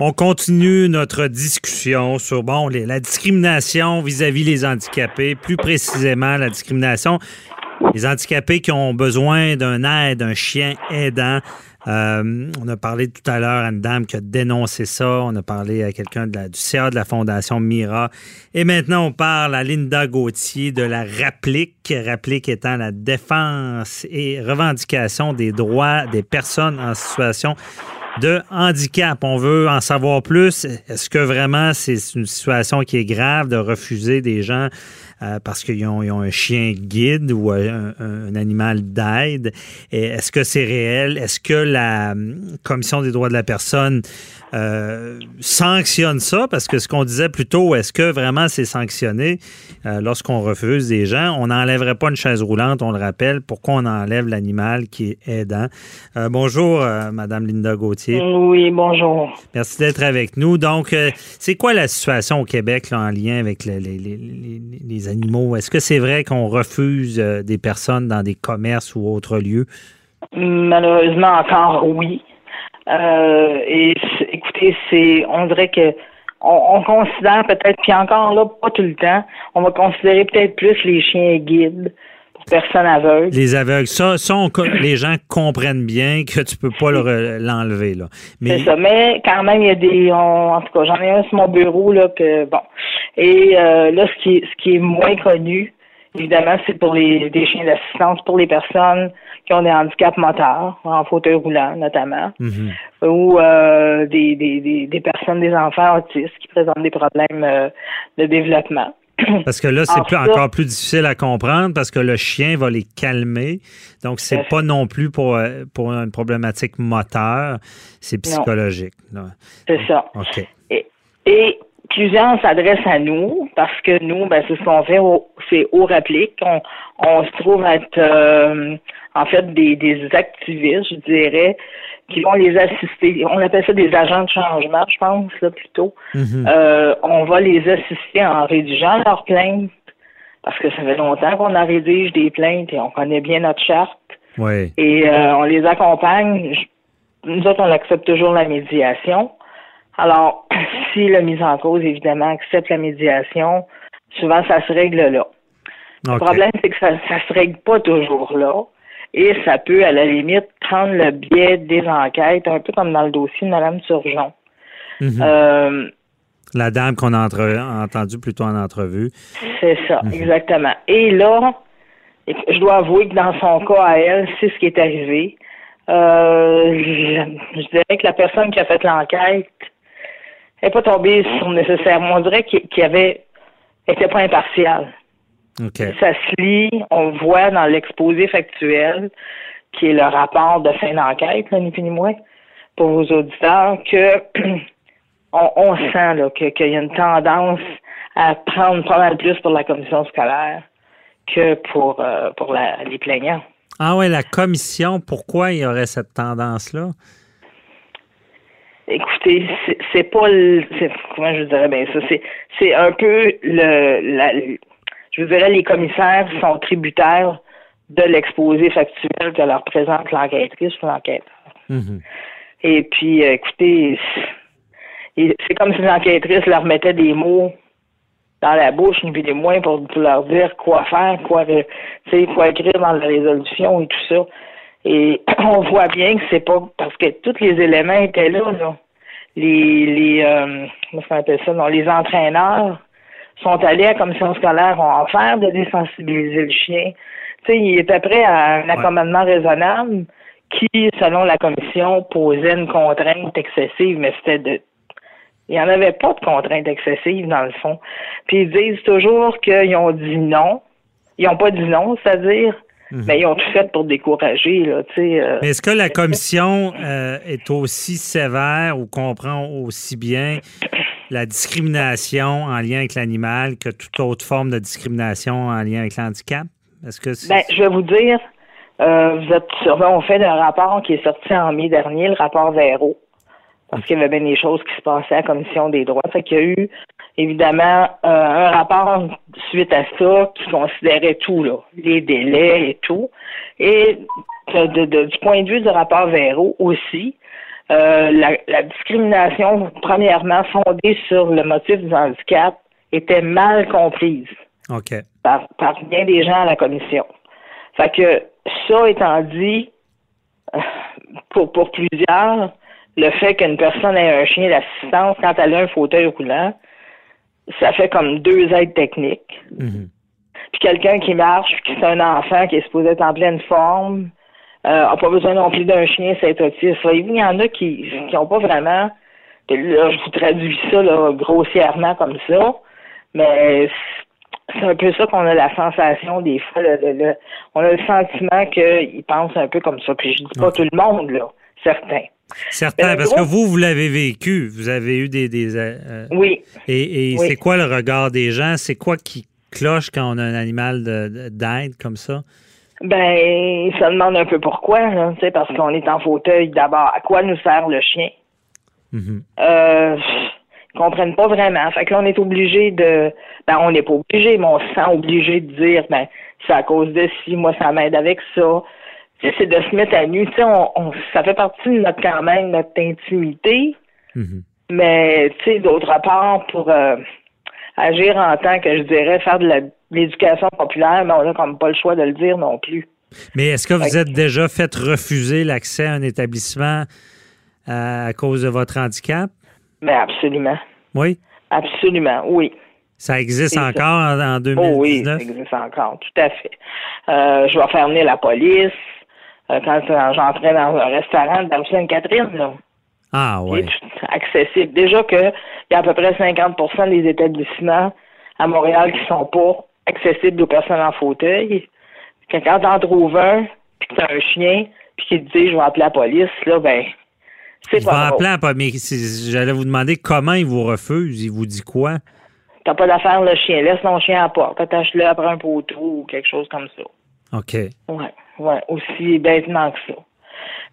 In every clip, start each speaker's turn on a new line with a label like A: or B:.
A: On continue notre discussion sur la discrimination vis-à-vis les handicapés, plus précisément la discrimination des handicapés qui ont besoin d'un aide, d'un chien aidant. Euh, on a parlé tout à l'heure à une dame qui a dénoncé ça. On a parlé à quelqu'un du CA de la Fondation Mira. Et maintenant, on parle à Linda Gauthier de la RAPLIC. RAPLIC étant la défense et revendication des droits des personnes en situation de handicap. On veut en savoir plus. Est-ce que vraiment c'est une situation qui est grave de refuser des gens euh, parce qu'ils ont, un chien guide ou un, animal d'aide. Est-ce que c'est réel? Est-ce que la hum, Commission des droits de la personne euh, sanctionne ça? Parce que ce qu'on disait plus tôt, est-ce que vraiment c'est sanctionné euh, lorsqu'on refuse des gens? On n'enlèverait pas une chaise roulante, on le rappelle. Pourquoi on enlève l'animal qui est aidant? bonjour, Madame Linda Gauthier.
B: Oui, bonjour.
A: Merci d'être avec nous. Donc, c'est quoi la situation au Québec en lien avec les, les, les, les animaux. Est-ce que c'est vrai qu'on refuse euh, des personnes dans des commerces ou autres lieux?
B: Malheureusement, encore oui. Euh, et écoutez, c'est, on dirait que on, considère peut-être, puis encore là, pas tout le temps, on va considérer peut-être plus les chiens guides personnes aveugles.
A: Les aveugles, ça, ça les gens comprennent bien que tu peux pas l'enlever. là.
B: Mais... C'est ça, mais quand même, il y a des... en tout cas, j'en ai un sur mon bureau, là, que... Bon. Et euh, là, ce qui, est, ce qui est moins connu, évidemment, c'est pour les des chiens d'assistance pour les personnes qui ont des handicaps moteurs, en fauteuil roulant notamment, mm-hmm. ou euh, des, des, des, personnes, des enfants autistes qui présentent des problèmes euh, de développement.
A: Parce que là, c'est encore plus difficile à comprendre parce que le chien va les calmer. Donc, c'est pas non plus pour, euh, pour une problématique moteur, c'est psychologique.
B: C'est ça. OK. Et, plusieurs s'adressent à nous parce que nous, ben, c'est ce qu'on fait, c'est au. On, on, se trouve être, euh, en fait, des, des activistes, je dirais, qui vont les assister. On appelle ça des agents de changement, je pense, là, plutôt. Mhm. euh, on va les assister en rédigeant leurs plaintes, parce que ça fait longtemps qu'on a rédige des plaintes et on connaît bien notre charte.
A: Ouais.
B: Et euh, on les accompagne. Nous autres, on accepte toujours la médiation. Alors, si la mise en cause, évidemment, accepte la médiation, souvent, ça se règle là. Le problème, c'est que ça ne se règle pas toujours là et ça peut, à la limite, prendre le biais des enquêtes, un peu comme dans le dossier de Mme Turgeon.
A: Mhm. Euh, la dame qu'on a entendue plutôt en entrevue.
B: C'est ça, mhm. exactement. Et là, je dois avouer que dans son cas à elle, c'est ce qui est arrivé. Euh, je, dirais que la personne qui a fait l'enquête n'est pas tombée sur nécessairement. On dirait qu'il y avait n'était pas impartial. Ça se lit, on voit dans l'exposé factuel, qui est le rapport de fin d'enquête, ni plus ni moins, pour vos auditeurs, que on, sent qu'il y a une tendance à prendre pas mal plus pour la commission scolaire que pour, euh, pour les plaignants.
A: Ah ouais, la commission, pourquoi il y aurait cette tendance-là?
B: Écoutez, c'est pas le, comment je dirais bien ça, c'est un peu le la, je vous dirais, les commissaires sont tributaires de l'exposé factuel que leur présente l'enquêtrice ou l'enquêteur. Mhm. Et puis, euh, écoutez, c'est comme si l'enquêtrice leur mettait des mots dans la bouche, ni plus ni moins, pour, leur dire quoi faire, quoi, quoi écrire dans la résolution et tout ça. Et on voit bien que c'est pas parce que tous les éléments étaient là, là. Les, les, euh, comment ça s'appelle ça, non, les entraîneurs, sont allés à la commission scolaire, ont offert de désensibiliser le chien. Tu sais, il était prêt à un accommodement raisonnable qui, selon la commission, posait une contrainte excessive, mais c'était de il n'y en avait pas de contrainte excessive, dans le fond. Puis ils disent toujours qu'ils ont dit non. Ils n'ont pas dit non, c'est-à-dire Mhm. Mais ils ont tout fait pour décourager. Là,
A: euh. Mais est-ce que la commission euh, est aussi sévère ou comprend aussi bien la discrimination en lien avec l'animal que toute autre forme de discrimination en lien avec l'handicap?
B: Est-ce que ben, je vais vous dire, euh, vous êtes on fait un rapport qui est sorti en mai dernier, le rapport Véro, parce qu'il y avait bien des choses qui se passaient à la Commission des droits. Fait qu'il y a eu évidemment euh, un rapport suite à ça qui considérait tout, là, les délais et tout. Et du point de vue du rapport Véro aussi, euh, la, discrimination, premièrement, fondée sur le motif du handicap, était mal comprise par, par bien des gens à la commission. Fait que ça étant dit, pour, pour plusieurs, le fait qu'une personne ait un chien d'assistance quand elle a un fauteuil roulant, ça fait comme deux aides techniques. Mhm. Puis quelqu'un qui marche, qui c'est un enfant qui est supposé être en pleine forme, n'a euh, pas besoin non plus d'un chien, c'est autiste. Il y en a qui n'ont pas vraiment. Là, je vous traduis ça là, grossièrement comme ça, mais c'est un peu ça qu'on a la sensation des fois. on a le sentiment qu'ils pensent un peu comme ça. Puis je dis pas tout le monde, là, certains.
A: Certains, parce que vous, vous l'avez vécu. Vous avez eu des. des euh,
B: oui.
A: Et, c'est quoi le regard des gens? C'est quoi qui cloche quand on a un animal d'aide comme ça?
B: Ben, ça demande un peu pourquoi, là, parce qu'on est en fauteuil d'abord. À quoi nous sert le chien? Mm-hmm. euh, ils comprennent pas vraiment. Fait que là, on est obligé de. Ben, on n'est pas obligé, mais on se sent obligé de dire, ben, c'est à cause de si, moi, ça m'aide avec ça. C'est de se mettre à nu. Tu sais, on, ça fait partie de notre, quand même, notre intimité. Mm-hmm. Mais, tu sais, d'autre part, pour euh, agir en tant que, je dirais, faire de l'éducation populaire, mais on n'a comme pas le choix de le dire non plus.
A: Mais est-ce que vous êtes déjà fait refuser l'accès à un établissement à cause de votre handicap?
B: Mais absolument.
A: Oui?
B: Absolument, oui.
A: Ça existe encore en, 2019? Oh oui,
B: ça existe encore, tout à fait. Euh, je vais faire venir la police quand j'entrais dans un restaurant de la catherine là.
A: Ah oui.
B: accessible. Déjà qu'il y a à peu près 50% des établissements à Montréal qui sont pas accessibles aux personnes en fauteuil. Quand t'en trouves un, puis que t'as un chien, puis qu'il te dit je vais appeler la police, là, ben
A: il va appeler, mais j'allais vous demander comment il vous refuse. Il vous dit quoi?
B: T'as pas d'affaire le chien. Laisse ton chien à porte. Attache-le après un poteau ou quelque chose comme ça.
A: OK.
B: Oui, ouais, aussi bêtement que ça.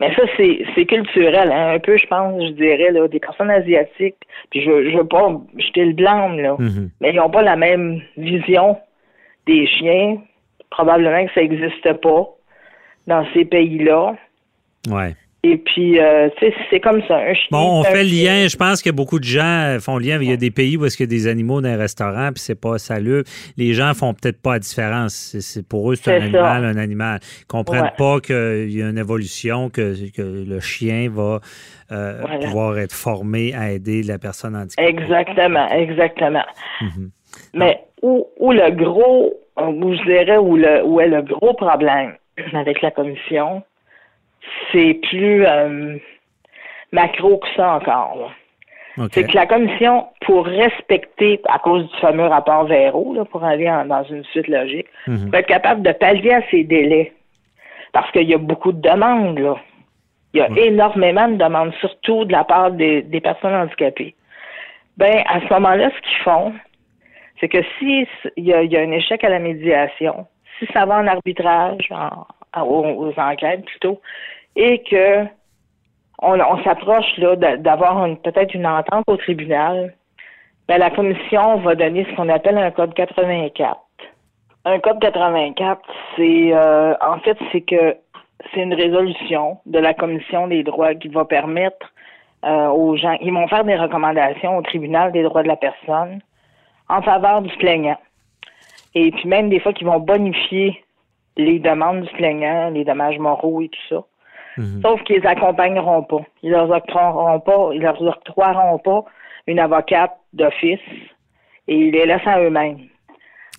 B: Mais ça, c'est culturel, hein. un peu, je pense, je dirais, là, des personnes asiatiques. Puis je, je veux pas jeter le blanc, là. Mm-hmm. Mais ils n'ont pas la même vision des chiens. Probablement que ça n'existe pas dans ces pays-là.
A: Ouais.
B: Et puis, euh, c'est comme ça.
A: bon, on fait le lien. Je pense que beaucoup de gens font le lien. Il y a des pays où est-ce qu'il y a des animaux dans un restaurant, puis c'est pas salut. Les gens font peut-être pas la différence. C'est, pour eux, c'est un animal, un animal. Ils comprennent pas qu'il y a une évolution, que, le chien va euh, pouvoir être formé à aider la personne handicapée.
B: Exactement, exactement. Mhm. Mais où, où, le gros, où je dirais, où, le, où est le gros problème avec la commission, c'est plus euh, macro que ça encore. C'est que la commission, pour respecter, à cause du fameux rapport Véro, pour aller dans une suite logique, mhm. être capable de pallier à ces délais. Parce qu'il y a beaucoup de demandes, là. Il y a énormément de demandes, surtout de la part des, personnes handicapées. Ben, à ce moment-là, ce qu'ils font, c'est que si il y, a, un échec à la médiation, si ça va en arbitrage, aux enquêtes plutôt, et que on, s'approche là d'avoir peut-être une entente au tribunal, ben, la commission va donner ce qu'on appelle un code 84. Un code 84, c'est euh, en fait c'est que c'est une résolution de la commission des droits qui va permettre euh, aux gens, ils vont faire des recommandations au tribunal des droits de la personne en faveur du plaignant. Et puis même des fois qu'ils vont bonifier les demandes du plaignant, les dommages moraux et tout ça. Mhm. Sauf qu'ils les accompagneront pas. Ils leur octroieront pas, ils leur octroieront pas une avocate d'office et ils les laissent à eux-mêmes.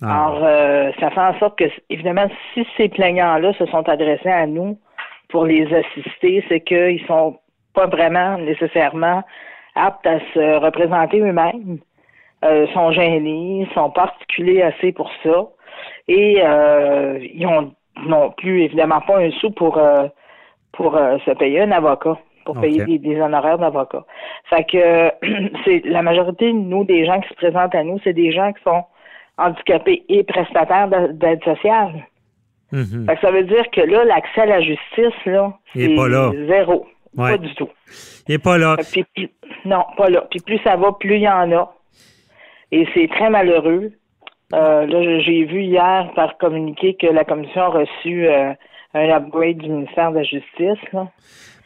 B: Ah. Alors, euh, ça fait en sorte que, évidemment, si ces plaignants-là se sont adressés à nous pour les assister, c'est qu'ils sont pas vraiment nécessairement aptes à se représenter eux-mêmes, euh, sont gênés, sont pas articulés assez pour ça, et euh, ils ont non plus, évidemment, pas un sou pour, euh, pour euh, se payer un avocat, pour payer des, des, honoraires d'avocat. Fait que c'est la majorité, nous, des gens qui se présentent à nous, c'est des gens qui sont handicapés et prestataires d'aide sociale.
A: Mhm.
B: Fait que ça veut dire que là, l'accès à la justice, là, c'est zéro.
A: Ouais.
B: Pas du tout.
A: Il n'est pas là.
B: Puis- puis- non, pas là. Puis plus ça va, plus il y en a. Et c'est très malheureux. Euh, là, j'ai vu hier par communiqué que la commission a reçu euh, un upgrade du ministère de la Justice là,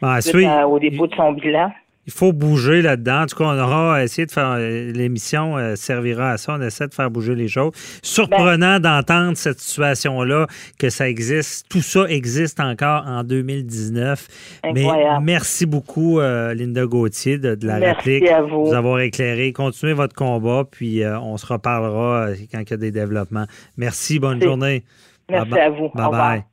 A: Ben,
B: suite
A: suite,
B: à- au dépôt de son bilan.
A: il faut bouger là-dedans. En tout cas, on aura essayé de faire. euh, L'émission euh, servira à ça. On essaie de faire bouger les choses. Surprenant d'entendre cette situation-là, que ça existe. Tout ça existe encore en 2019. Mais
B: Incroyable.
A: merci beaucoup, euh, Linda Gauthier, de, de la
B: Merci
A: réplique.
B: à vous.
A: nous avoir éclairé. Continuez votre combat, puis euh, on se reparlera quand il y a des développements. Merci, bonne journée.
B: Merci
A: Bye-
B: à vous.
A: Bye bye.